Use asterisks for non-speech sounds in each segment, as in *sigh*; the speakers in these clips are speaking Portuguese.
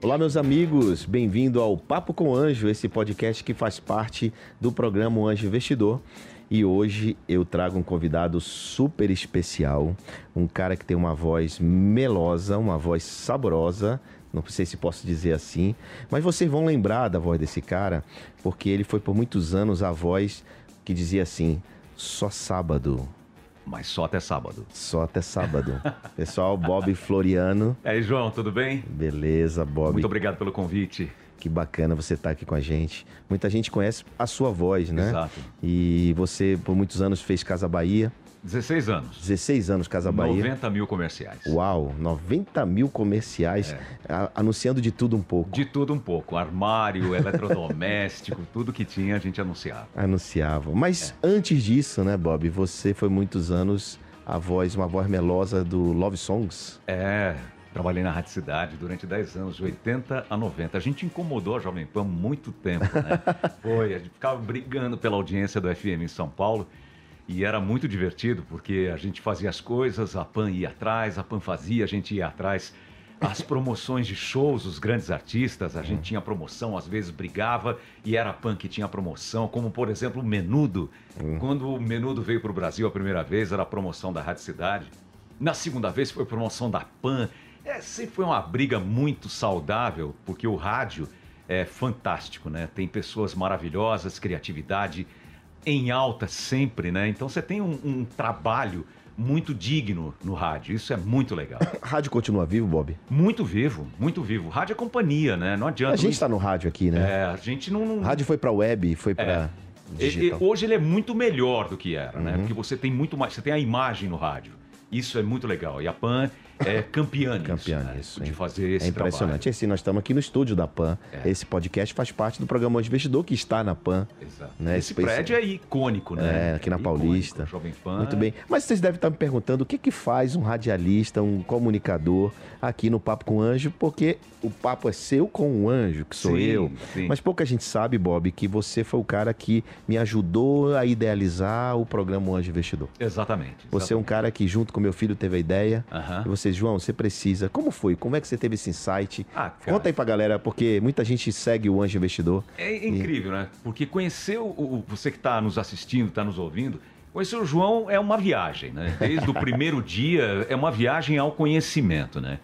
Olá, meus amigos, bem-vindo ao Papo com Anjo, esse podcast que faz parte do programa Anjo Investidor. E hoje eu trago um convidado super especial, um cara que tem uma voz melosa, uma voz saborosa, não sei se posso dizer assim, mas vocês vão lembrar da voz desse cara, porque ele foi por muitos anos a voz que dizia assim: só sábado. Mas só até sábado. Só até sábado. *laughs* Pessoal, Bob Floriano. E aí, João, tudo bem? Beleza, Bob. Muito obrigado pelo convite. Que bacana você estar aqui com a gente. Muita gente conhece a sua voz, né? Exato. E você, por muitos anos, fez Casa Bahia. 16 anos. 16 anos Casa Bahia. 90 mil comerciais. Uau, 90 mil comerciais, a- anunciando de tudo um pouco. De tudo um pouco. Armário, eletrodoméstico, *laughs* tudo que tinha a gente anunciava. Anunciava. Mas antes disso, né, Bob, você foi muitos anos a voz, uma voz melosa do Love Songs. É, trabalhei na Rádio Cidade durante 10 anos, de 80 a 90. A gente incomodou a Jovem Pan muito tempo, né? *laughs* Foi, a gente ficava brigando pela audiência do FM em São Paulo. E era muito divertido, porque a gente fazia as coisas, a PAN ia atrás, a PAN fazia, a gente ia atrás. As promoções de shows, os grandes artistas, a gente tinha promoção, às vezes brigava e era a PAN que tinha promoção, como por exemplo o Menudo. Quando o Menudo veio para o Brasil a primeira vez, era a promoção da Rádio Cidade. Na segunda vez foi promoção da PAN. É, sempre foi uma briga muito saudável, porque o rádio é fantástico, né? Tem pessoas maravilhosas, criatividade em alta sempre, né? Então você tem um, um trabalho muito digno no rádio. Isso é muito legal. A *laughs* rádio continua vivo, Bob? Muito vivo, muito vivo. Rádio é companhia, né? Não adianta. A gente está no rádio aqui, né? É, a gente não. não... Rádio foi para web, foi para E- e digital. hoje ele é muito melhor do que era, né? Porque você tem muito mais, você tem a imagem no rádio. Isso é muito legal. E a Pan é campeã Campeã né? nisso, de fazer esse É impressionante. trabalho. Esse, nós estamos aqui no estúdio da PAN. É. Esse podcast faz parte do programa Hoje Investidor, que está na PAN. Exato. Né? Esse Esse- prédio é icônico, né? É, aqui na icônico. Paulista. Jovem Pan. Muito bem. Mas vocês devem estar me perguntando o que, que faz um radialista, um comunicador aqui no Papo com o Anjo, porque o papo é seu com o anjo, que sou Sim, eu. sim. Mas pouca gente sabe, Bob, que você foi o cara que me ajudou a idealizar o programa O Anjo Investidor. Exatamente. Você é um cara que, junto com meu filho, teve a ideia. Aham. E você, João, você precisa. Como foi? Como é que você teve esse insight? Ah. Conta aí pra galera, porque muita gente segue o Anjo Investidor. É incrível, né? Porque conhecer o, o- você que está nos assistindo, está nos ouvindo, conhecer o João é uma viagem, né? Desde o *laughs* primeiro dia é uma viagem ao conhecimento, né?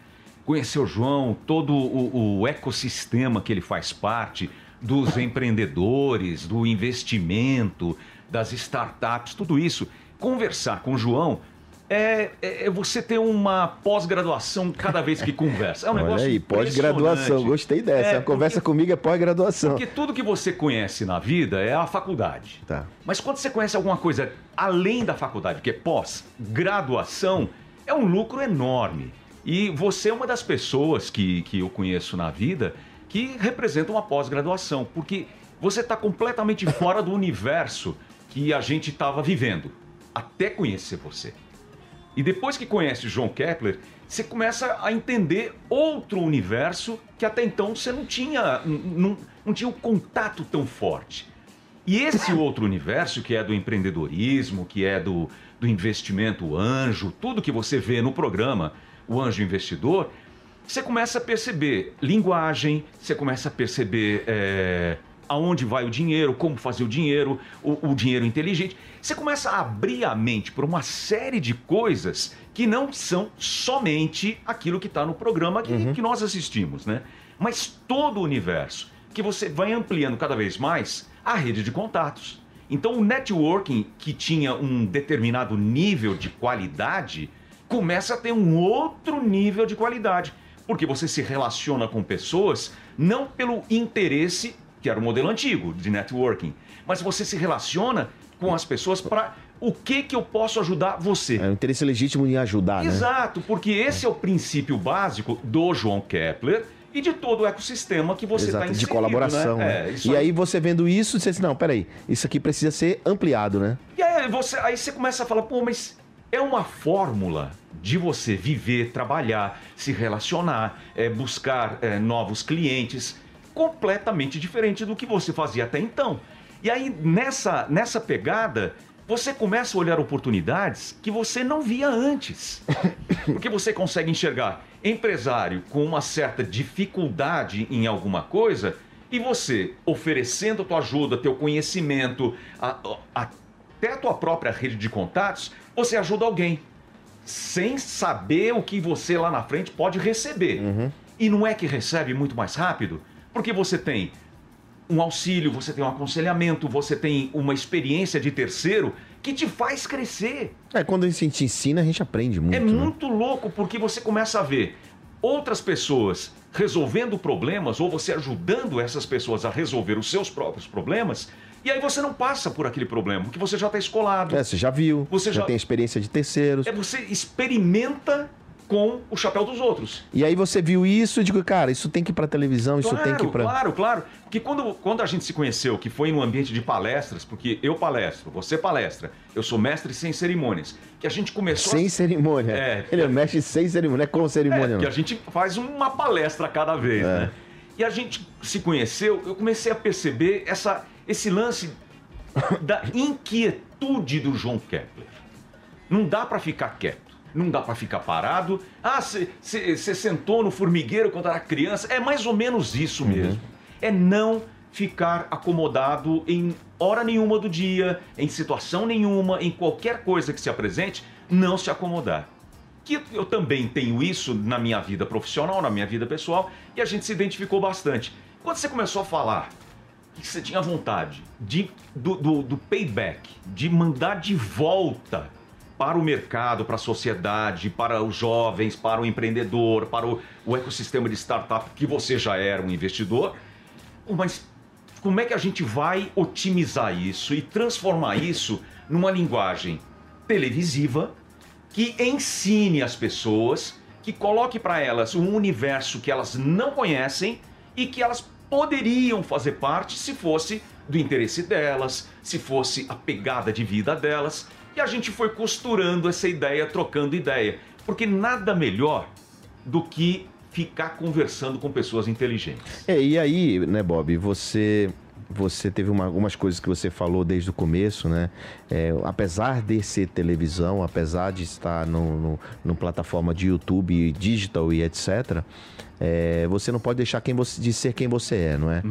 Conhecer o João, todo o, o ecossistema que ele faz parte, dos *laughs* empreendedores, do investimento, das startups, tudo isso. Conversar com o João é, é- é você ter uma pós-graduação cada vez que conversa. É um Olha negócio aí, pós-graduação. Gostei dessa. É, a conversa porque- comigo é pós-graduação. porque tudo que você conhece na vida é a faculdade. Tá. Mas quando você conhece alguma coisa além da faculdade, que é pós-graduação, é um lucro enorme. E você é uma das pessoas que, que eu conheço na vida que representa uma pós-graduação, porque você está completamente fora do universo que a gente estava vivendo, até conhecer você. E depois que conhece João Kepler, você começa a entender outro universo que até então você não tinha, não, não tinha um contato tão forte. E esse outro universo, que é do empreendedorismo, que é do, do investimento anjo, tudo que você vê no programa, o Anjo Investidor, você começa a perceber linguagem, você começa a perceber é, aonde vai o dinheiro, como fazer o dinheiro, o, o dinheiro inteligente. Você começa a abrir a mente para uma série de coisas que não são somente aquilo que está no programa que, Uhum. que nós assistimos, né? Mas todo o universo, que você vai ampliando cada vez mais a rede de contatos. Então o networking, que tinha um determinado nível de qualidade, começa a ter um outro nível de qualidade. Porque você se relaciona com pessoas não pelo interesse, que era o modelo antigo de networking, mas você se relaciona com as pessoas para o que que eu posso ajudar você. É um interesse legítimo em ajudar, né? Exato, porque esse é o princípio básico do João Kepler e de todo o ecossistema que você está inserido. de colaboração. Né? né? É, e aí você vendo isso, você diz, não, peraí, isso aqui precisa ser ampliado, né? E aí você, aí você começa a falar, pô, mas é uma fórmula de você viver, trabalhar, se relacionar, é, buscar é, novos clientes, completamente diferente do que você fazia até então. E aí, nessa, nessa pegada, você começa a olhar oportunidades que você não via antes. *coughs* Porque você consegue enxergar empresário com uma certa dificuldade em alguma coisa e você oferecendo a tua ajuda, teu conhecimento, a- a- até a tua própria rede de contatos, você ajuda alguém sem saber o que você lá na frente pode receber. E não é que recebe muito mais rápido? Porque você tem um auxílio, você tem um aconselhamento, você tem uma experiência de terceiro que te faz crescer. É, quando a gente ensina, a gente aprende muito. É né? muito louco porque você começa a ver outras pessoas resolvendo problemas ou você ajudando essas pessoas a resolver os seus próprios problemas e aí você não passa por aquele problema porque você já está escolado. É, você já viu, Você já, já- tem experiência de terceiros. É você experimenta com o chapéu dos outros. E aí você viu isso e digo, cara, isso tem que ir pra televisão, isso claro, tem que ir pra. Claro, claro. Porque quando, quando a gente se conheceu, que foi no ambiente de palestras, porque eu palestro, você palestra, eu sou mestre sem cerimônias, que a gente começou Sem a... cerimônia. É. Ele mexe sem cerimônia, é com É, cerimônia, que não. a gente faz uma palestra cada vez, É. né? E a gente se conheceu, eu comecei a perceber essa, esse lance da *laughs* inquietude do João Kepler. Não dá pra ficar quieto. Não dá pra ficar parado. Ah, você sentou no formigueiro quando era criança. É mais ou menos isso mesmo. É não ficar acomodado em hora nenhuma do dia, em situação nenhuma, em qualquer coisa que se apresente, não se acomodar. Que eu também tenho isso na minha vida profissional, na minha vida pessoal, e a gente se identificou bastante. Quando você começou a falar que você tinha vontade de, do, do, do payback, de mandar de volta para o mercado, para a sociedade, para os jovens, para o empreendedor, para o, o ecossistema de startup, que você já era um investidor, mas como é que a gente vai otimizar isso e transformar isso numa linguagem televisiva que ensine as pessoas, que coloque para elas um universo que elas não conhecem e que elas poderiam fazer parte se fosse do interesse delas, se fosse a pegada de vida delas. E a gente foi costurando essa ideia, trocando ideia, porque nada melhor do que ficar conversando com pessoas inteligentes. É, e aí, né, Bob, você você teve uma- algumas coisas que você falou desde o começo, né? É, apesar de ser televisão, apesar de estar no, no, no plataforma de YouTube, digital e etc., é, você não pode deixar quem você, de ser quem você é, não é?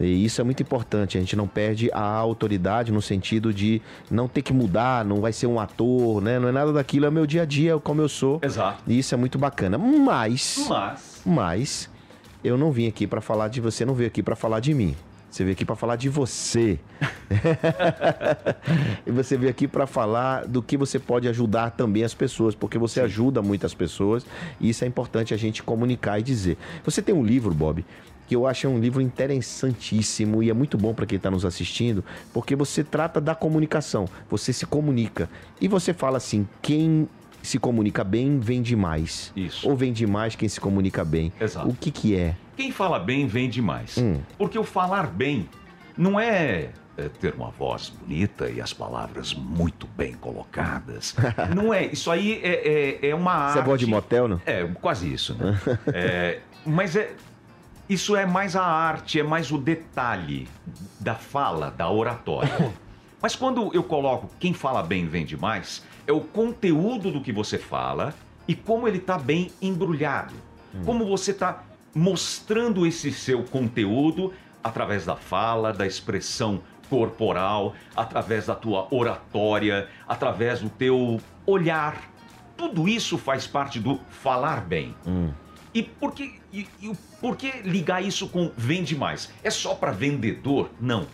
E isso é muito importante. A gente não perde a autoridade no sentido de não ter que mudar, não vai ser um ator, né? Não é nada daquilo, é o meu dia a dia, como eu sou. Exato. E isso é muito bacana. Mas. Mas Mas eu não vim aqui pra falar de você, não veio aqui pra falar de mim. Você veio aqui pra falar de você. *laughs* e você veio aqui pra falar do que você pode ajudar também as pessoas, porque você ajuda muitas pessoas e isso é importante a gente comunicar e dizer. Você tem um livro, Bob, que eu acho um livro interessantíssimo e é muito bom para quem está nos assistindo, porque você trata da comunicação, você se comunica e você fala assim, quem se comunica bem vende mais. Isso. Ou vende mais quem se comunica bem. Exato. O que que é? quem fala bem vende mais. Hum. Porque o falar bem não é, é ter uma voz bonita e as palavras muito bem colocadas. *laughs* não é. Isso aí é, é, é uma arte. Você é voz de motel, não? É, quase isso, né? *laughs* É, mas é, isso é mais a arte, é mais o detalhe da fala, da oratória. *laughs* Mas quando eu coloco quem fala bem vende mais, é o conteúdo do que você fala e como ele está bem embrulhado. Como você está mostrando esse seu conteúdo através da fala, da expressão corporal, através da tua oratória, através do teu olhar. Tudo isso faz parte do falar bem. E por que, e, e por que ligar isso com vende mais? É só para vendedor? Não.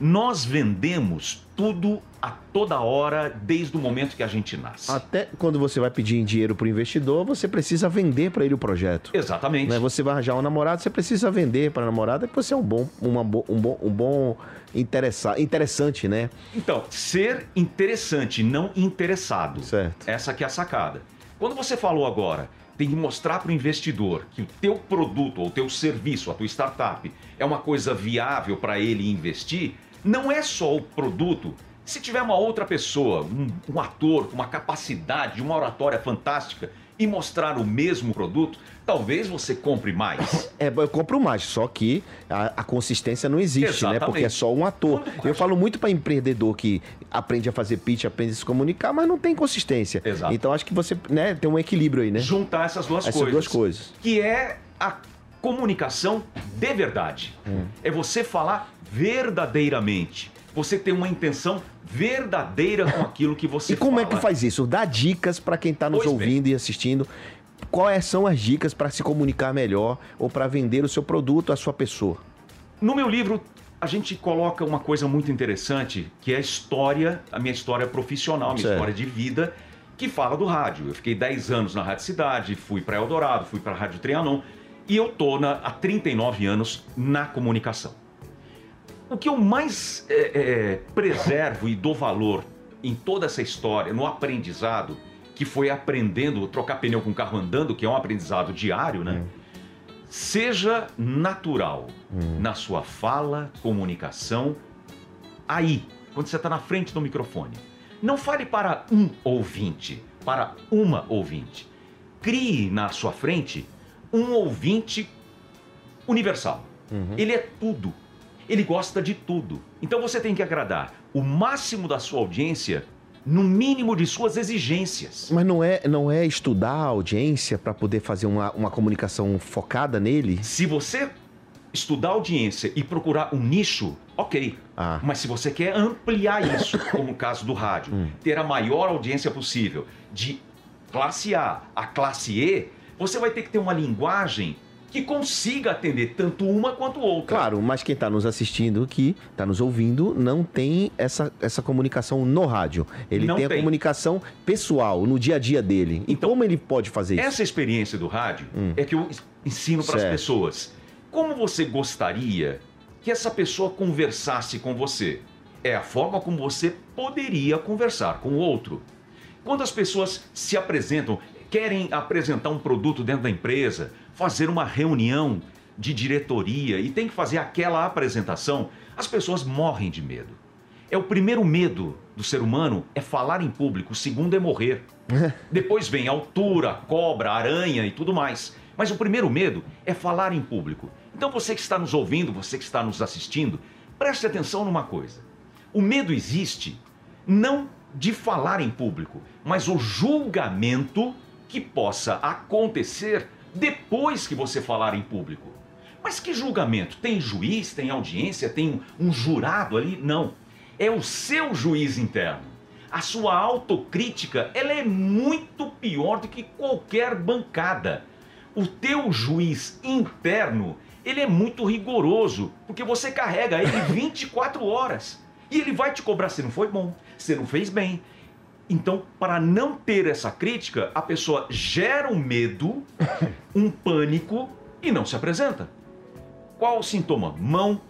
Nós vendemos tudo a toda hora, desde o momento que a gente nasce. Até quando você vai pedir dinheiro para o investidor, você precisa vender para ele o projeto. Exatamente. Né? Você vai arranjar um namorado, você precisa vender para a namorada que você é um bom, uma, um bom, um bom interessa, interessante, né? Então, ser interessante, não interessado. Certo. Essa que é a sacada. Quando você falou agora, tem que mostrar para o investidor que o teu produto ou o teu serviço, a tua startup, é uma coisa viável para ele investir, não é só o produto. Se tiver uma outra pessoa, um, um ator com uma capacidade, uma oratória fantástica e mostrar o mesmo produto, talvez você compre mais. É, eu compro mais, só que a, a consistência não existe, né? Exatamente. Porque é só um ator. Eu falo muito para empreendedor que aprende a fazer pitch, aprende a se comunicar, mas não tem consistência. Exato. Então acho que você né, tem um equilíbrio aí, né? juntar essas duas Essas coisas. duas coisas. Que é a comunicação de verdade. Hum. É você falar verdadeiramente. Você ter uma intenção verdadeira com aquilo que você E como é fala. que faz isso? Dá dicas para quem está nos Pois bem. ouvindo e assistindo. Quais são as dicas para se comunicar melhor ou para vender o seu produto à sua pessoa? No meu livro, a gente coloca uma coisa muito interessante, que é a história, a minha história profissional, a minha Certo. história de vida, que fala do rádio. Eu fiquei 10 anos na Rádio Cidade, fui para Eldorado, fui para a Rádio Trianon, e eu tô na, há 39 anos na comunicação. O que eu mais é, é, preservo e dou valor em toda essa história, no aprendizado, que foi aprendendo, trocar pneu com carro andando, que é um aprendizado diário, né? Seja natural na sua fala, comunicação, aí, quando você está na frente do microfone. Não fale para um ouvinte, para uma ouvinte. Crie na sua frente um ouvinte universal. Ele é tudo. Ele gosta de tudo. Então você tem que agradar o máximo da sua audiência no mínimo de suas exigências. Mas não é, não é estudar a audiência para poder fazer uma, uma comunicação focada nele? Se você estudar a audiência e procurar um nicho, ok. Ah. Mas se você quer ampliar isso, como o caso do rádio, ter a maior audiência possível, de classe A a classe E, você vai ter que ter uma linguagem que consiga atender tanto uma quanto outra. Claro, mas quem está nos assistindo aqui, está nos ouvindo, não tem essa, essa comunicação no rádio. Ele Não tem a tem. comunicação pessoal, no dia a dia dele. E Então, como ele pode fazer isso? Essa experiência do rádio é que eu ensino para as pessoas. Como você gostaria que essa pessoa conversasse com você? É a forma como você poderia conversar com o outro. Quando as pessoas se apresentam, querem apresentar um produto dentro da empresa, fazer uma reunião de diretoria e tem que fazer aquela apresentação, as pessoas morrem de medo. É o primeiro medo do ser humano é falar em público, o segundo é morrer. *laughs* Depois vem altura, cobra, aranha e tudo mais. Mas o primeiro medo é falar em público. Então você que está nos ouvindo, você que está nos assistindo, preste atenção numa coisa. O medo existe não de falar em público, mas o julgamento que possa acontecer depois que você falar em público. Mas que julgamento? Tem juiz, tem audiência, tem um jurado ali? Não. É o seu juiz interno. A sua autocrítica, ela é muito pior do que qualquer bancada. O teu juiz interno, ele é muito rigoroso, porque você carrega ele 24 horas. E ele vai te cobrar se não foi bom, se não fez bem. Então, para não ter essa crítica, a pessoa gera um medo, *laughs* um pânico e não se apresenta. Qual o sintoma? Mão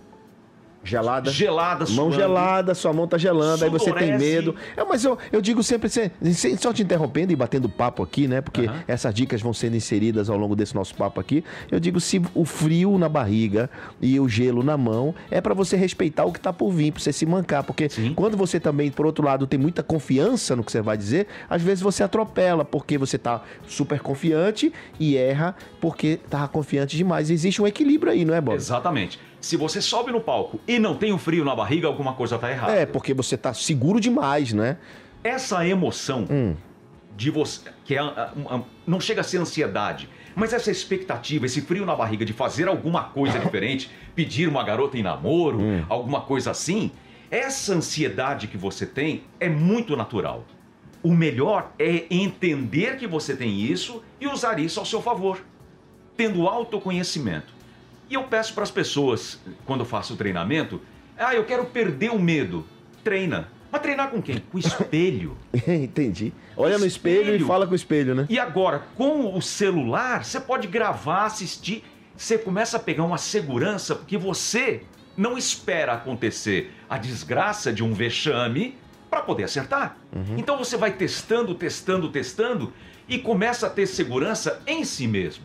Gelada? gelada, Mão suando. gelada, sua mão tá gelando, aí você tem medo. É, mas eu, eu digo sempre, sem- só te interrompendo e batendo papo aqui, né? Porque essas dicas vão sendo inseridas ao longo desse nosso papo aqui. Eu digo, se o frio na barriga e o gelo na mão é pra você respeitar o que tá por vir, pra você se mancar. Porque Sim. quando você também, por outro lado, tem muita confiança no que você vai dizer, às vezes você atropela, porque você tá super confiante e erra porque tava confiante demais. Existe um equilíbrio aí, não é, Bob? Exatamente. Se você sobe no palco e não tem o frio na barriga, alguma coisa está errada. É, porque você tá seguro demais, né? Essa emoção Hum. de você. que é, a- a- não chega a ser ansiedade, mas essa expectativa, esse frio na barriga de fazer alguma coisa diferente, *laughs* pedir uma garota em namoro, alguma coisa assim, essa ansiedade que você tem é muito natural. O melhor é entender que você tem isso e usar isso ao seu favor, tendo autoconhecimento. E eu peço para as pessoas, quando eu faço o treinamento, ah, eu quero perder o medo. Treina. Mas treinar com quem? Com o espelho. *laughs* Entendi. Olha no espelho, e Espelho. fala com o espelho, né? E agora, com o celular, você pode gravar, assistir. Você começa a pegar uma segurança, porque você não espera acontecer a desgraça de um vexame para poder acertar. Uhum. Então você vai testando, testando, testando e começa a ter segurança em si mesmo.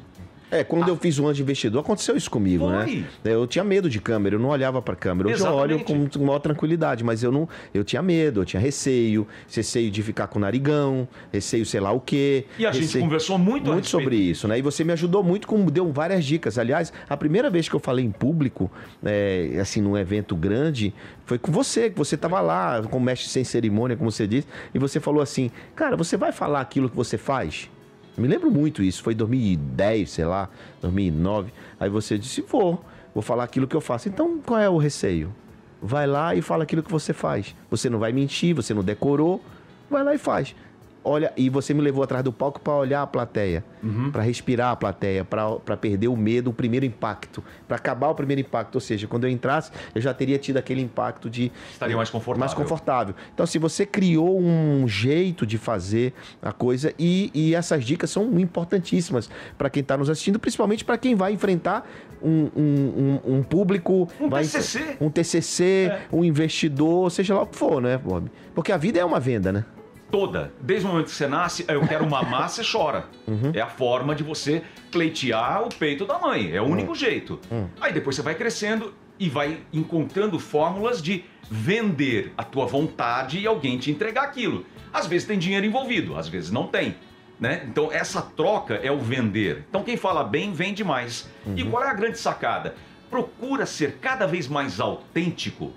É, quando eu fiz o anjo investidor, aconteceu isso comigo, Foi. né? Eu tinha medo de câmera, eu não olhava pra câmera. Hoje eu olho com, Exatamente. maior tranquilidade, mas eu não. Eu tinha medo, eu tinha receio, receio de ficar com narigão, receio sei lá o quê. E a gente receio- conversou muito, muito sobre isso, né? E você me ajudou muito, com, deu várias dicas. Aliás, a primeira vez que eu falei em público, é, assim, num evento grande, foi com você, que você tava lá, com mestre sem cerimônia, como você disse, e você falou assim, cara, você vai falar aquilo que você faz? Me lembro muito isso, foi em 2010, sei lá, 2009. Aí você disse, vou, vou falar aquilo que eu faço. Então, qual é o receio? Vai lá e fala aquilo que você faz. Você não vai mentir, você não decorou, vai lá e faz. Olha, e você me levou atrás do palco para olhar a plateia, para respirar a plateia, para perder o medo, o primeiro impacto, para acabar o primeiro impacto. Ou seja, quando eu entrasse, eu já teria tido aquele impacto de Estaria mais confortável. mais confortável. Então, se você criou um jeito de fazer a coisa e, e essas dicas são importantíssimas para quem está nos assistindo, principalmente para quem vai enfrentar um, um- um- um público, Um vai- TCC. um TCC, É. um investidor, seja lá o que for, né, Bob? Porque a vida é uma venda, né? Toda. Desde o momento que você nasce, eu quero mamar, você chora. Uhum. É a forma de você pleitear o peito da mãe. É o Uhum. único jeito. Aí depois você vai crescendo e vai encontrando fórmulas de vender a tua vontade e alguém te entregar aquilo. Às vezes tem dinheiro envolvido, às vezes não tem. Né? Então essa troca é o vender. Então quem fala bem vende mais. E qual é a grande sacada? Procura ser cada vez mais autêntico,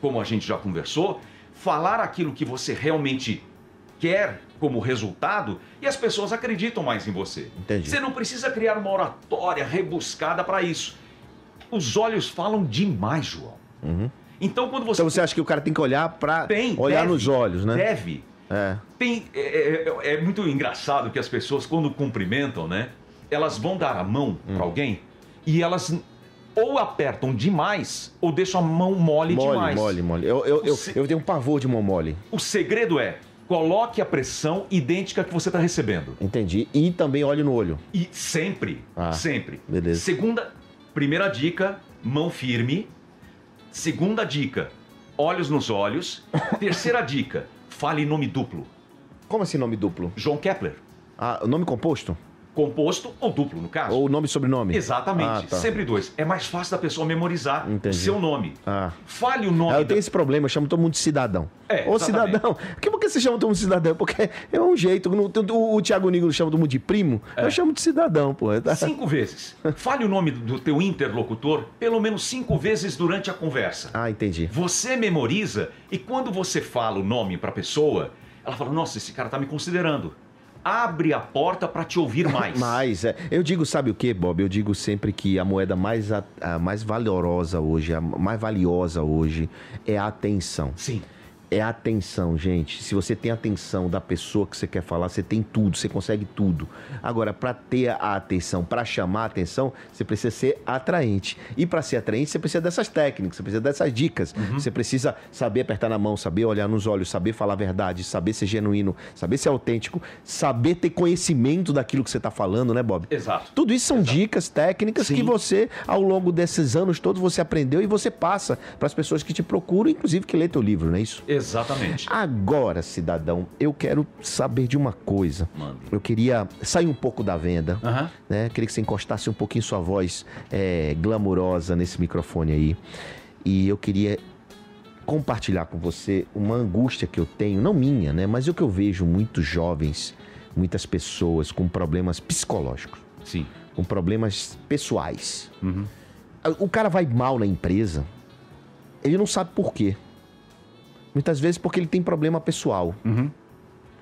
como a gente já conversou, falar aquilo que você realmente quer como resultado e as pessoas acreditam mais em você. Entendi. Você não precisa criar uma oratória rebuscada para isso. Os olhos falam demais, João. Então quando você Então você acha que o cara tem que olhar para tem, olhar deve, nos olhos, né? Deve. É. Tem, é, é- é muito engraçado que as pessoas, quando cumprimentam, né? Elas vão dar a mão Hum. para alguém e elas ou apertam demais ou deixam a mão mole, Mole, demais. mole, mole. Eu, eu, eu, Se- eu tenho um pavor de mão mole. O segredo é coloque a pressão idêntica que você está recebendo. Entendi. E também olho no olho. E sempre, Ah, sempre. beleza. Segunda, primeira dica, mão firme. Segunda dica, olhos nos olhos. *laughs* Terceira dica, fale nome duplo. Como assim nome duplo? João Kepler. Ah, nome composto? Composto ou duplo, no caso. Ou nome e sobrenome? Exatamente. Ah, tá. Sempre dois. É mais fácil da pessoa memorizar Entendi. o seu nome. Ah. Fale o nome. Ah, eu da- tenho esse problema, eu chamo todo mundo de cidadão. É, Ô, exatamente. cidadão. Por *laughs* que, por que você chama todo mundo de cidadão? Porque é um jeito. O, o Thiago Nigro chama todo mundo de primo, É. eu chamo de cidadão, pô. *laughs* Cinco vezes. Fale o nome do teu interlocutor pelo menos cinco vezes durante a conversa. Ah, entendi. Você memoriza e quando você fala o nome para a pessoa, ela fala: Nossa, esse cara tá me considerando. Abre a porta para te ouvir *laughs* mais. Mas, é, eu digo, sabe o que, Bob? Eu digo sempre que a moeda mais, a, a mais valorosa hoje, a mais valiosa hoje, é a atenção. Sim. É atenção, gente. Se você tem atenção da pessoa que você quer falar, você tem tudo, você consegue tudo. Agora, para ter a atenção, para chamar a atenção, você precisa ser atraente. E para ser atraente, você precisa dessas técnicas, você precisa dessas dicas. Você precisa saber apertar na mão, saber olhar nos olhos, saber falar a verdade, saber ser genuíno, saber ser autêntico, saber ter conhecimento daquilo que você está falando, né, Bob? Exato. Tudo isso são dicas técnicas Sim. que você, ao longo desses anos todos, você aprendeu e você passa para as pessoas que te procuram, inclusive que lê teu livro, não é isso? Exatamente. Agora, cidadão, eu quero saber de uma coisa. Mande. Eu queria sair um pouco da venda, né? Queria que você encostasse um pouquinho sua voz é, glamurosa nesse microfone aí. E eu queria compartilhar com você uma angústia que eu tenho, não minha, né? Mas o que eu vejo muitos jovens, muitas pessoas com problemas psicológicos Sim. com problemas pessoais. O cara vai mal na empresa, ele não sabe por quê. Muitas vezes porque ele tem problema pessoal.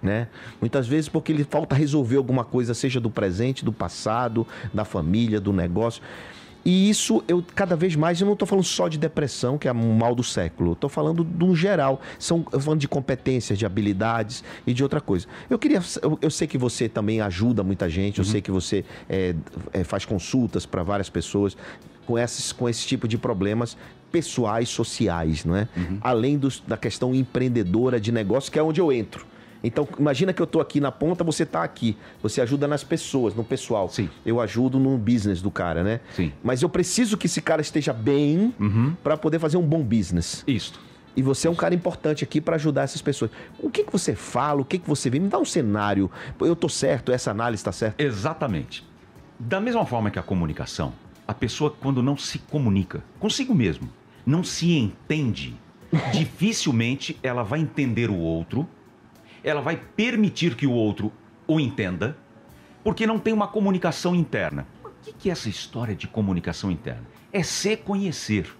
né? Muitas vezes porque ele falta resolver alguma coisa, seja do presente, do passado, da família, do negócio. E isso, eu cada vez mais, eu não estou falando só de depressão, que é o mal do século. Estou falando do geral. São, eu falando de competências, de habilidades e de outra coisa. Eu queria. Eu, eu sei que você também ajuda muita gente, eu sei que você é, é, faz consultas para várias pessoas com, esses, com esse tipo de problemas pessoais, sociais, não é? Além dos, da questão empreendedora de negócio, que é onde eu entro. Então, imagina que eu estou aqui na ponta, você está aqui. Você ajuda nas pessoas, no pessoal. Sim. Eu ajudo no business do cara, né? Sim. Mas eu preciso que esse cara esteja bem para poder fazer um bom business. Isto. E você é um cara importante aqui para ajudar essas pessoas. O que, que você fala? O que, que você vê? Me dá um cenário. Eu tô certo? Essa análise está certa? Exatamente. Da mesma forma que a comunicação, a pessoa, quando não se comunica consigo mesmo, não se entende, *laughs* dificilmente ela vai entender o outro, ela vai permitir que o outro o entenda, porque não tem uma comunicação interna. O que que é essa história de comunicação interna? É se conhecer.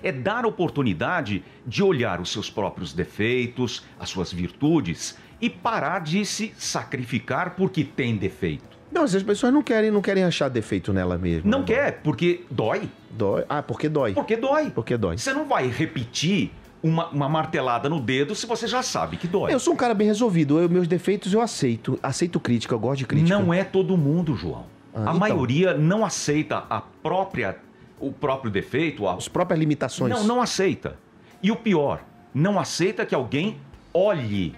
É dar oportunidade de olhar os seus próprios defeitos, as suas virtudes e parar de se sacrificar porque tem defeito. Não, as pessoas não querem, não querem achar defeito nela mesma. Não quer, porque dói. Dói. Ah, porque dói. Porque dói. Porque dói. Você não vai repetir uma, uma martelada no dedo se você já sabe que dói. Eu sou um cara bem resolvido. Eu, meus defeitos eu aceito. Aceito crítica, eu gosto de crítica. Não é todo mundo, João. Ah, a então. maioria não aceita a própria, o próprio defeito. A... As próprias limitações. Não, não aceita. E o pior, não aceita que alguém olhe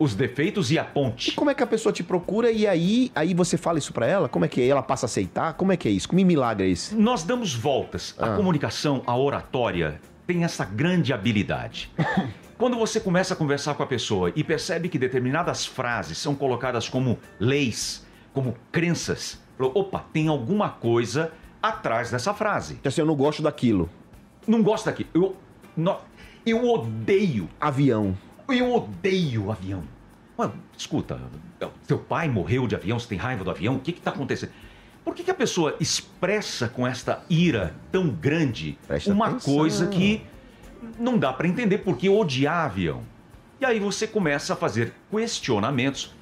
os defeitos e E aponte. como é que a pessoa te procura e aí, aí você fala isso pra ela? Como é que é? Ela passa a aceitar? Como é que é isso? Que milagre é esse? Nós damos voltas. A Ah. comunicação, a oratória, tem essa grande habilidade. *laughs* Quando você começa a conversar com a pessoa e percebe que determinadas frases são colocadas como leis, como crenças, falou, opa, tem alguma coisa atrás dessa frase. Então, assim, eu não gosto daquilo. Não gosta aqui. Eu, no- eu odeio, Avião. Eu odeio avião. Escuta, teu pai morreu de avião, você tem raiva do avião, o que que tá acontecendo? Por que, que a pessoa expressa com esta ira tão grande Presta uma atenção. coisa que não dá para entender por que odiar avião? E aí você começa a fazer questionamentos.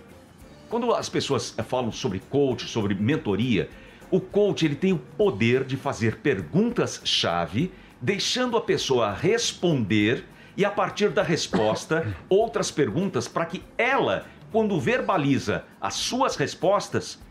Quando as pessoas eh, falam sobre coach, sobre mentoria, o coach ele tem o poder de fazer perguntas-chave, deixando a pessoa responder e a partir da resposta *laughs* outras perguntas para que ela, quando verbaliza as suas respostas,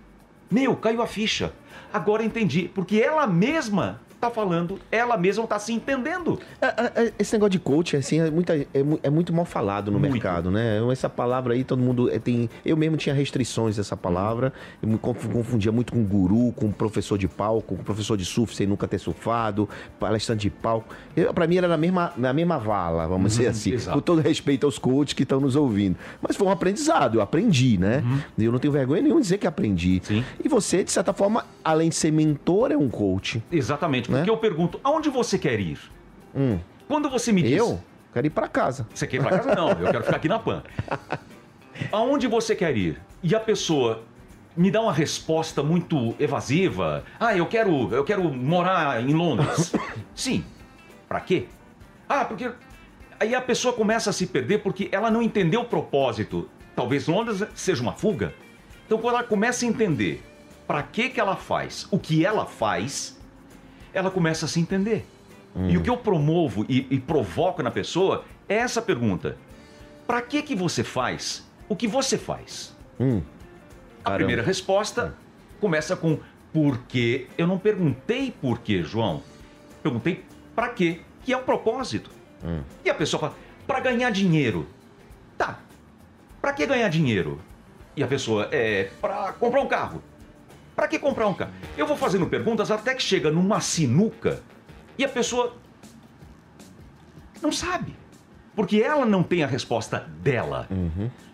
meu, caiu a ficha. Agora entendi, porque ela mesma tá falando, ela mesma tá se entendendo. É, é, é, Esse negócio de coach, assim, é, muita- é é muito mal falado no Muito. mercado, né? Essa palavra aí, todo mundo tem... Eu mesmo tinha restrições dessa palavra. Eu me conf- confundia muito com guru, com professor de palco, com professor de surf sem nunca ter surfado, palestrante de palco. Pra mim era na mesma, na mesma vala, vamos dizer assim. exato. Com todo respeito aos coaches que estão nos ouvindo. Mas foi um aprendizado, eu aprendi, né? E eu não tenho vergonha nenhuma de dizer que aprendi. Sim. E você, de certa forma, além de ser mentor, é um coach. Exatamente, Né? porque eu pergunto, aonde você quer ir? Quando você me diz... Eu quero ir pra casa. Você quer ir pra casa? Não, eu quero ficar aqui na PAN. *laughs* Aonde você quer ir? E a pessoa me dá uma resposta muito evasiva. Ah, eu quero, eu quero morar em Londres. *coughs* Sim. Pra quê? Ah, porque aí a pessoa começa a se perder porque ela não entendeu o propósito. Talvez Londres seja uma fuga. Então quando ela começa a entender pra que que ela faz, o que ela faz, ela começa a se entender. E o que eu promovo e, e provoco na pessoa é essa pergunta: Pra que que você faz o que você faz? A Caramba. primeira resposta começa com por quê? Eu não perguntei por quê, João. Perguntei pra quê, que é o propósito. E a pessoa fala: Pra ganhar dinheiro. Tá. Pra que ganhar dinheiro? E a pessoa é pra comprar um carro. Pra que comprar um carro? Eu vou fazendo perguntas até que chega numa sinuca e a pessoa não sabe. Porque ela não tem a resposta dela.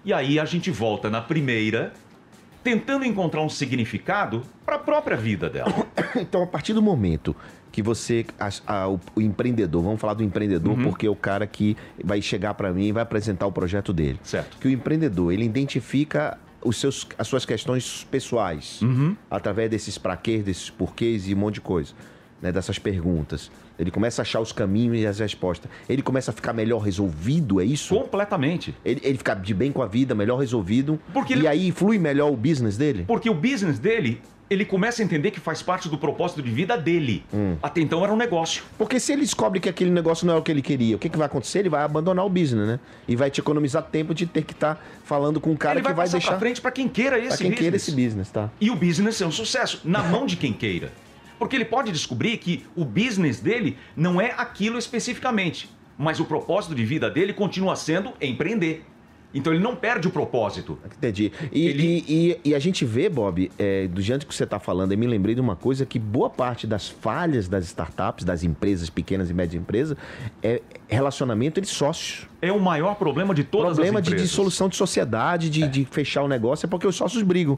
E aí a gente volta na primeira, tentando encontrar um significado para a própria vida dela. *coughs* Então, a partir do momento que você, a- a- o, o empreendedor, vamos falar do empreendedor, Uhum. porque é o cara que vai chegar para mim e vai apresentar o projeto dele. Certo. Que o empreendedor, ele identifica os seus, as suas questões pessoais, Uhum. através desses praquês, desses porquês e um monte de coisa. né, dessas perguntas. Ele começa a achar os caminhos e as respostas. Ele começa a ficar melhor resolvido, é isso? Completamente. Ele, ele fica de bem com a vida, melhor resolvido. Porque e ele- aí flui melhor o business dele? Porque o business dele, ele começa a entender que faz parte do propósito de vida dele. Hum. Até então era um negócio. Porque se ele descobre que aquele negócio não é o que ele queria, o que, que vai acontecer? Ele vai abandonar o business, né? E vai te economizar tempo de ter que estar falando com um cara vai que vai deixar pra frente para quem queira esse pra quem business. queira esse business, tá? E o business é um sucesso, na mão de quem queira. Porque ele pode descobrir que o business dele não é aquilo especificamente, mas o propósito de vida dele continua sendo empreender. Então ele não perde o propósito. Entendi. E, Ele- e- e- e a gente vê, Bob, é, do diante que você está falando, eu me lembrei de uma coisa que boa parte das falhas das startups, das empresas, pequenas e médias empresas, é relacionamento entre sócios. É o maior problema de todas Problema as de empresas. dissolução de sociedade, de, de fechar o negócio, é porque os sócios brigam.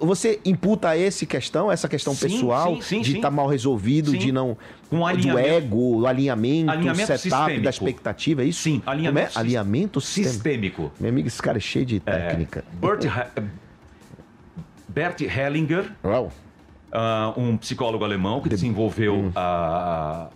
Você imputa esse questão, essa questão Sim, pessoal, sim, sim, de estar mal resolvido, de não. Com do ego, o alinhamento, Alinhamento setup da sistêmico. expectativa, é isso? Sim, alinhamento é? Alinhamento sistêmico. Meu amigo, esse cara é cheio de técnica. Bert, Bert Hellinger, Uau. ah, um psicólogo alemão que desenvolveu Hum. a, A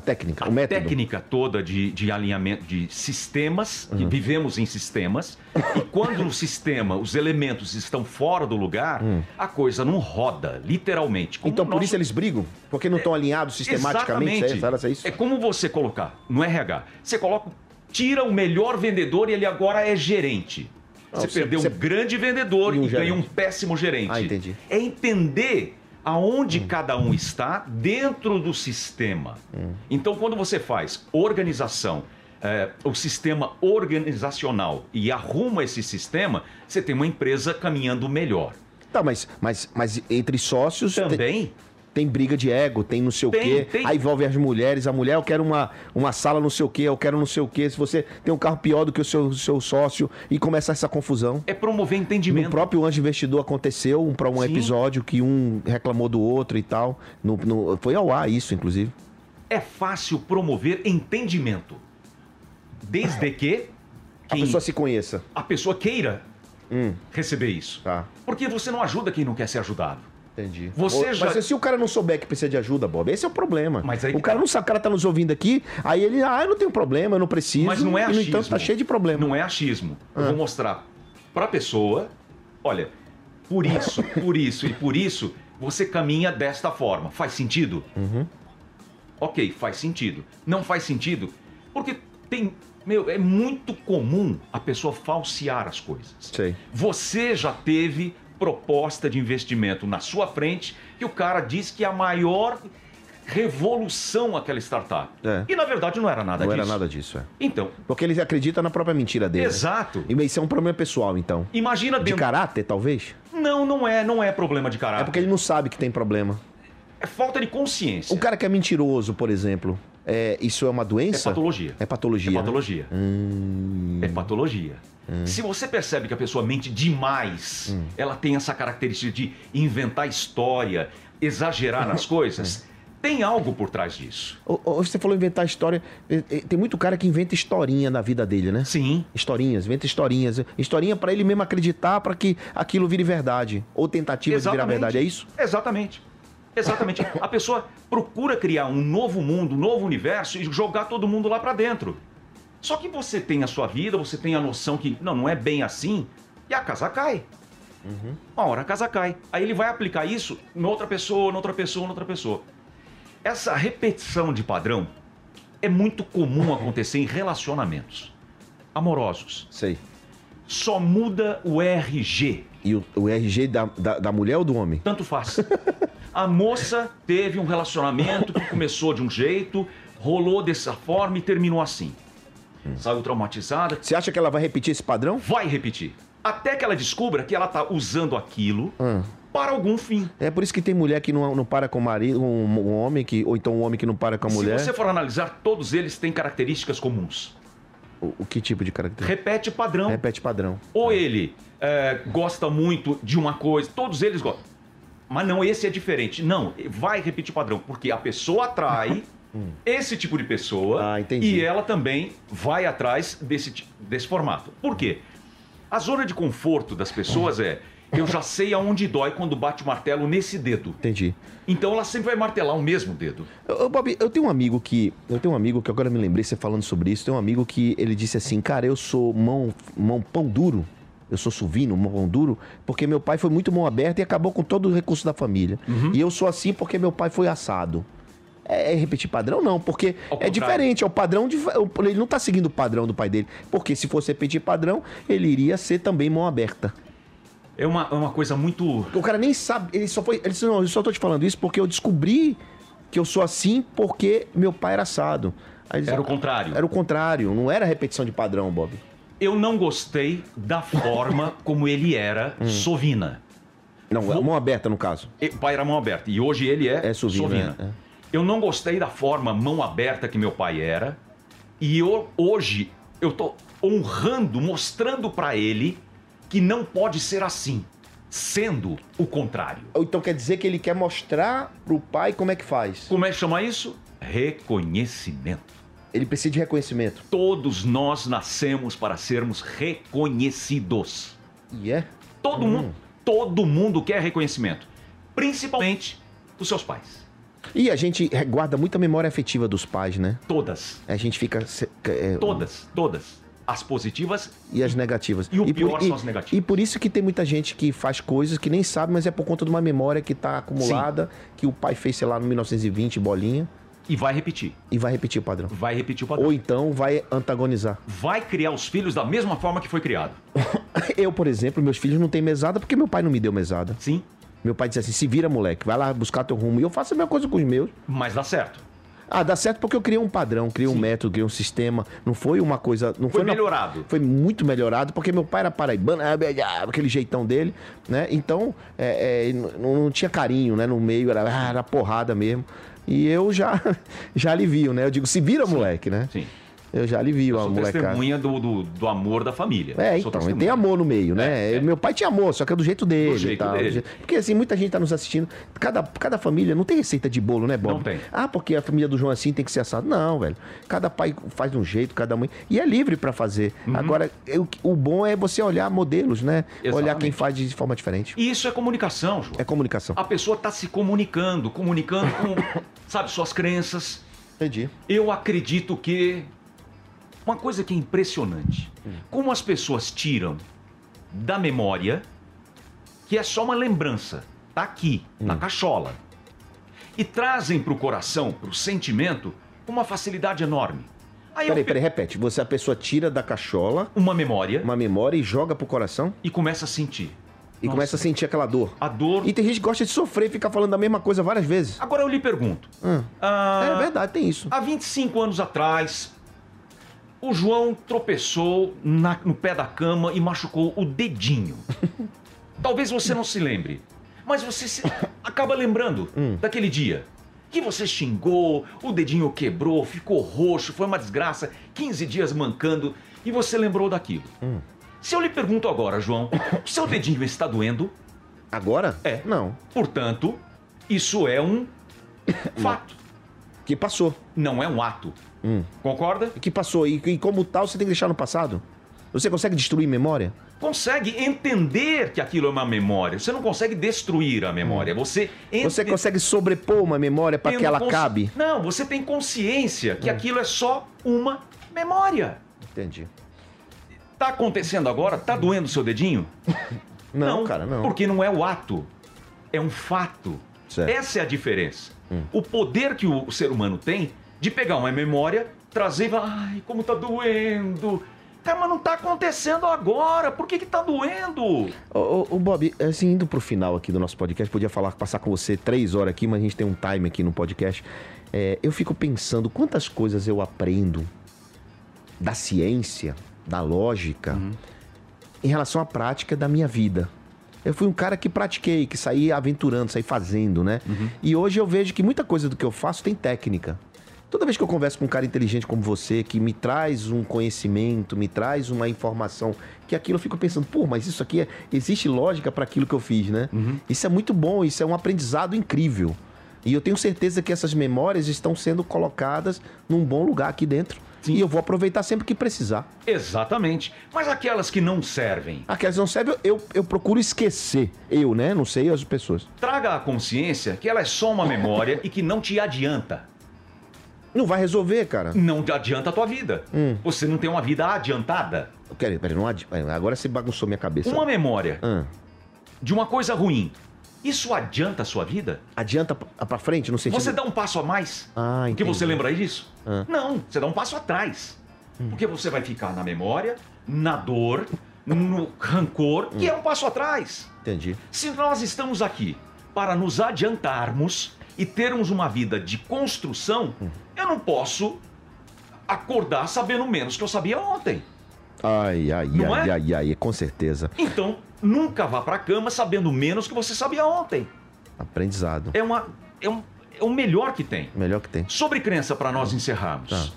técnica, a o método. técnica toda de, de alinhamento de sistemas, Uhum. que vivemos em sistemas, e quando no sistema os elementos estão fora do lugar, a coisa não roda, literalmente. Como. Então, o por nosso- isso eles brigam? Porque não estão alinhados sistematicamente? Exatamente. É, isso? é isso? É como você colocar no RH. Você coloca, tira o melhor vendedor e ele agora é gerente. Você você- perdeu você- um grande vendedor E um e, gerente. um péssimo gerente. Ah, entendi. É entender aonde cada um está dentro do sistema. Hum. Então, quando você faz organização, é, o sistema organizacional e arruma esse sistema, você tem uma empresa caminhando melhor. Tá, mas, mas, mas entre sócios Também tem briga de ego, tem não sei o Tem, quê. tem. Aí envolve as mulheres. A mulher, eu quero uma, uma sala não sei o quê, eu quero não sei o quê. Se você tem um carro pior do que o seu, seu sócio e começa essa confusão. é promover No entendimento. próprio Anjo Investidor aconteceu um, para um Sim. episódio que um reclamou do outro e tal. No, no- foi ao ar isso, inclusive. é fácil promover entendimento. Desde que A pessoa se conheça. a pessoa queira receber isso. Tá. Porque você não ajuda quem não quer ser ajudado. Entendi. Você já- Mas se o cara não souber que precisa de ajuda, Bob, esse é o problema. Mas aí o cara tá. não sabe, o cara tá nos ouvindo aqui, aí ele, ah, eu não tenho problema, eu não preciso. Mas não é e, achismo. no entanto, tá cheio de problema. Não é achismo. Ah. Eu vou mostrar para a pessoa, olha, por isso, *laughs* por isso e por isso, você caminha desta forma. Faz sentido? Uhum. Ok, faz sentido. Não faz sentido porque tem, meu, é muito comum a pessoa falsear as coisas. Sei. Você já teve proposta de investimento na sua frente que o cara disse que é a maior revolução aquela startup. É. E na verdade não era nada não disso. era nada disso, é. Então, Porque ele acredita na própria mentira dele. exato. E isso é um problema pessoal, então. Imagina De dentro... caráter, talvez? Não, não é, não é problema de caráter. É porque ele não sabe que tem problema. É falta de consciência. O cara que é mentiroso, por exemplo, é, isso é uma É doença? patologia. É patologia. É né? patologia. Hum, É patologia. Se você percebe que a pessoa mente demais, Hum. ela tem essa característica de inventar história, exagerar nas *laughs* coisas, tem algo por trás disso. Você falou inventar história. Tem muito cara que inventa historinha na vida dele, né? Sim. Historinhas, inventa historinhas. Historinha pra ele mesmo acreditar pra que aquilo vire verdade. Ou tentativa de virar verdade, é isso? Exatamente. Exatamente. A pessoa procura criar um novo mundo, um novo universo e jogar todo mundo lá pra dentro. Só que você tem a sua vida, você tem a noção que não, não é bem assim, e a casa cai. Uma hora a casa cai. Aí ele vai aplicar isso noutra pessoa, noutra pessoa, noutra pessoa. Essa repetição de padrão é muito comum acontecer em relacionamentos amorosos. Sei. Só muda o RG. E o, o RG da, da, da mulher ou do homem? Tanto faz. *laughs* A moça teve um relacionamento que começou de um jeito, rolou dessa forma e terminou assim. Saiu traumatizada, Você acha que ela vai repetir esse padrão? vai repetir. Até que ela descubra que ela tá usando aquilo Hum. para algum fim. É por isso que tem mulher que não, não para com o marido, um, um homem que, ou então um homem que não para com a mulher. Se você for analisar, todos eles têm características comuns. O, o que tipo de característica? Repete padrão. Repete padrão. Ou ele é, gosta muito de uma coisa, todos eles gostam. Mas não, esse é diferente. Não, vai repetir padrão, porque a pessoa atrai *laughs* esse tipo de pessoa Ah, e ela também vai atrás desse, desse formato. Por quê? A zona de conforto das pessoas é eu já sei aonde dói quando bate o martelo nesse dedo. Entendi. Então ela sempre vai martelar o mesmo dedo. Ô, Bob, eu tenho um amigo que. Eu tenho um amigo que agora me lembrei você falando sobre isso. Tem um amigo que ele disse assim, cara, eu sou mão, mão pão duro. Eu sou suvino, mão duro, porque meu pai foi muito mão aberta e acabou com todo o recurso da família. E eu sou assim porque meu pai foi assado. É, é repetir padrão? Não, porque é diferente, é o padrão de. Ele não tá seguindo o padrão do pai dele. Porque se fosse repetir padrão, ele iria ser também mão aberta. É uma, é uma coisa muito. O cara nem sabe, ele só foi. Ele disse, não, eu só tô te falando isso porque eu descobri que eu sou assim porque meu pai era assado. Aí Era o contrário. Era o contrário, não era repetição de padrão, Bob. Eu não gostei da forma *laughs* como ele era Hum. sovina. Não, Vou- mão aberta no caso. O pai era mão aberta e hoje ele é, É sovina, é. Eu não gostei da forma mão aberta que meu pai era e eu, hoje eu tô honrando, mostrando pra ele que não pode ser assim, sendo o contrário. Então quer dizer que ele quer mostrar pro pai como é que faz. Como é que chama isso? Reconhecimento. Ele precisa de reconhecimento. Todos nós nascemos para sermos reconhecidos. E é? Todo mundo, todo mundo quer reconhecimento, principalmente dos seus pais. E a gente guarda muita memória afetiva dos pais, né? Todas, A gente fica. é, todas, todas. As positivas E as negativas. E o por- pior são as negativas. E por isso que tem muita gente que faz coisas que nem sabe, mas é por conta de uma memória que tá acumulada, que o pai fez, sei lá, no 1920, bolinha, e vai repetir. e vai repetir o padrão. Vai repetir o padrão. Ou então vai antagonizar. Vai criar os filhos da mesma forma que foi criado. *laughs* Eu, por exemplo, meus filhos não têm mesada porque meu pai não me deu mesada. Sim, Meu pai disse assim: se vira, moleque, vai lá buscar teu rumo. E eu faço a mesma coisa com os meus. mas dá certo. Ah, dá certo porque eu criei um padrão, criei um método, criei um sistema. Não foi uma coisa. Não Foi foi, na- melhorado. Foi muito melhorado, porque meu pai era paraibano, ah, aquele jeitão dele, né? Então, é, é, não, não tinha carinho, né? No meio, era, ah, era porrada mesmo. E eu já, *laughs* já alivio, né? Eu digo, se vira, moleque, né? Sim. Eu já alivio Eu a molecada. testemunha do, do, do amor da família. É, então, tem amor no meio, né? É, é. Meu pai tinha amor, só que é do jeito dele. Do jeito tal, dele. jeito- Porque assim, muita gente tá nos assistindo. Cada, cada família não tem receita de bolo, né, Bob? Não tem. Ah, porque a família do João assim tem que ser assado. Não, velho. Cada pai faz de um jeito, cada mãe. E é livre pra fazer. Agora, eu- o bom é você olhar modelos, né? Olhar Exatamente. quem faz de forma diferente. E isso é comunicação, João. É comunicação. A pessoa está se comunicando, comunicando com, *coughs* sabe, suas crenças. Entendi. Eu acredito que uma coisa que é impressionante, como as pessoas tiram da memória, que é só uma lembrança, tá aqui, na cachola, e trazem para o coração, para o sentimento, com uma facilidade enorme. Aí eu Peraí, pe- peraí, repete. Você, a pessoa tira da cachola uma memória uma memória e joga pro coração e começa a sentir. e Nossa, começa a sentir aquela dor. a dor. E tem gente que gosta de sofrer e ficar falando a mesma coisa várias vezes. Agora eu lhe pergunto. Hum. ah, É verdade, tem isso. Há 25 anos atrás, o João tropeçou na- no pé da cama e machucou o dedinho. *laughs* Talvez você não se lembre, mas você se- *coughs* acaba lembrando daquele dia. Que você xingou, o dedinho quebrou, ficou roxo, foi uma desgraça, 15 dias mancando e você lembrou daquilo. Se eu lhe pergunto agora, João, o seu dedinho está doendo? Agora? É. Não. Portanto, isso é um *coughs* fato, Que passou. não é um ato. Concorda? Que passou. E, e como tal, você tem que deixar no passado. Você consegue destruir memória? consegue entender que aquilo é uma memória. Você não consegue destruir a memória. Você ente- Você consegue sobrepor uma memória para que ela consci- cabe? Não, você tem consciência que aquilo é só uma memória. Entendi. Tá acontecendo agora? Tá doendo o seu dedinho? *laughs* Não, cara, não. Porque não é o ato, é um fato. Certo. Essa é a diferença. O poder que o ser humano tem de pegar uma memória, trazer e falar, ai, como tá doendo. Cara, mas não tá acontecendo agora. Por que que tá doendo? Ô, ô, Bob, assim, indo pro final aqui do nosso podcast, podia falar, passar com você três horas aqui, mas a gente tem um time aqui no podcast. É, eu fico pensando quantas coisas eu aprendo da ciência, da lógica, em relação à prática da minha vida. Eu fui um cara que pratiquei, que saí aventurando, saí fazendo, né? E hoje eu vejo que muita coisa do que eu faço tem técnica. Toda vez que eu converso com um cara inteligente como você, que me traz um conhecimento, me traz uma informação, que aquilo eu fico pensando, pô, mas isso aqui é, existe lógica para aquilo que eu fiz, né? Isso é muito bom, isso é um aprendizado incrível. E eu tenho certeza que essas memórias estão sendo colocadas num bom lugar aqui dentro. E eu vou aproveitar sempre que precisar. Exatamente. Mas aquelas que não servem, Aquelas que não servem, eu, eu procuro esquecer. Eu, né? Não sei as pessoas. traga à consciência que ela é só uma memória e que não te adianta. Não vai resolver, cara. Não adianta a tua vida. Hum. Você não tem uma vida adiantada. Peraí, peraí, não adi... agora você bagunçou minha cabeça. Uma memória Ah, de uma coisa ruim, isso adianta a sua vida? adianta pra frente no sentido. Você dá um passo a mais? Ah, Porque entendi. você lembra disso? Ah. Não, você dá um passo atrás. Porque você vai ficar na memória, na dor, no rancor, que é um passo atrás. Entendi. Se nós estamos aqui para nos adiantarmos e termos uma vida de construção, eu não posso acordar sabendo menos que eu sabia ontem. Ai, ai, Não ai, é? ai, ai, com certeza. Então, nunca vá para a cama sabendo menos que você sabia ontem. Aprendizado. É, uma, é, um, é o melhor que tem. Melhor que tem. Sobre crença, para nós encerrarmos. Tá.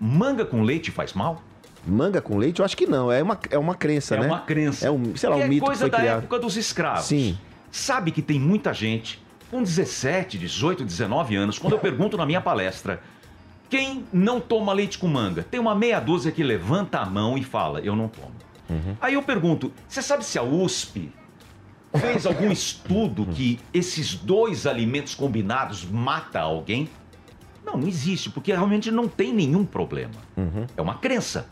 Manga com leite faz mal? Manga com leite, eu acho que não. É uma, é uma crença, é né? uma crença. É um, sei lá, que um é mito que coisa foi da criado. época dos escravos. Sim. Sabe que tem muita gente com 17, 18, 19 anos, quando eu pergunto na minha palestra, quem não toma leite com manga? Tem uma meia dúzia que levanta a mão e fala, eu não tomo. Uhum. Aí eu pergunto, você sabe se a USP fez algum estudo que esses dois alimentos combinados mata alguém? Não, não existe, porque realmente não tem nenhum problema. Uhum. É uma crença.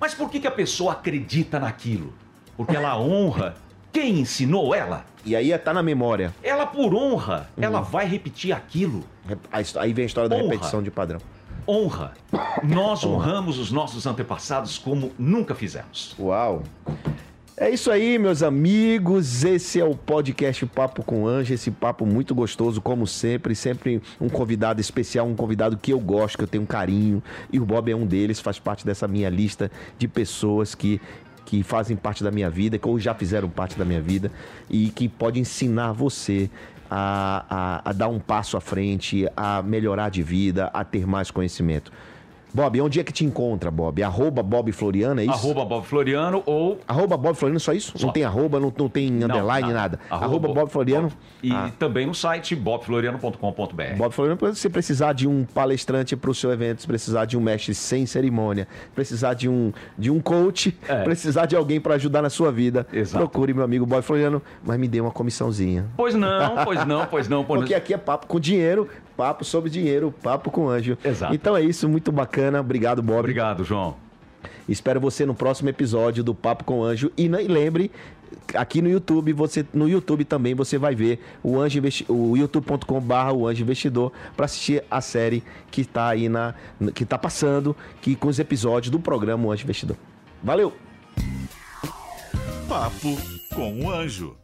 Mas por que, que a pessoa acredita naquilo? Porque ela honra quem ensinou ela. E aí tá na memória. Ela, por honra, Uhum. ela vai repetir aquilo. Aí vem a história da Honra. repetição de padrão. Honra. Nós *coughs* honramos os nossos antepassados como nunca fizemos. Uau! É isso aí, meus amigos. Esse é o podcast Papo com Anjo. Esse papo muito gostoso, como sempre. Sempre um convidado especial, um convidado que eu gosto, que eu tenho um carinho. E o Bob é um deles, faz parte dessa minha lista de pessoas que, que fazem parte da minha vida, que ou já fizeram parte da minha vida e que pode ensinar você a, a, a dar um passo à frente, a melhorar de vida, a ter mais conhecimento. Bob, onde é que te encontra, Bob? Arroba Bob Floriano, é isso? Arroba Bob Floriano ou Arroba Bob Floriano, só isso? Só. Não tem arroba, não, não tem underline, nada. Arroba, Bob Floriano. E Ah, também no site bobfloriano.com.br. Bob Floriano, se precisar de um palestrante para o seu evento, se precisar de um mestre sem cerimônia, precisar de um, de um coach, É. precisar de alguém para ajudar na sua vida, Exato. procure meu amigo Bob Floriano, mas me dê uma comissãozinha. Pois não, *laughs* pois não, pois não. Pois Porque aqui é papo com dinheiro, papo sobre dinheiro, papo com anjo. Exato. Então é isso, muito bacana. Obrigado, Bob. Obrigado, João. Espero você no próximo episódio do Papo com Anjo. E, lembre, aqui no YouTube, você no YouTube também você vai ver o Anjo o youtube.com/barra o Anjo Investidor para assistir a série que está aí na que tá passando, que com os episódios do programa O Anjo Investidor. Valeu. Papo com o Anjo.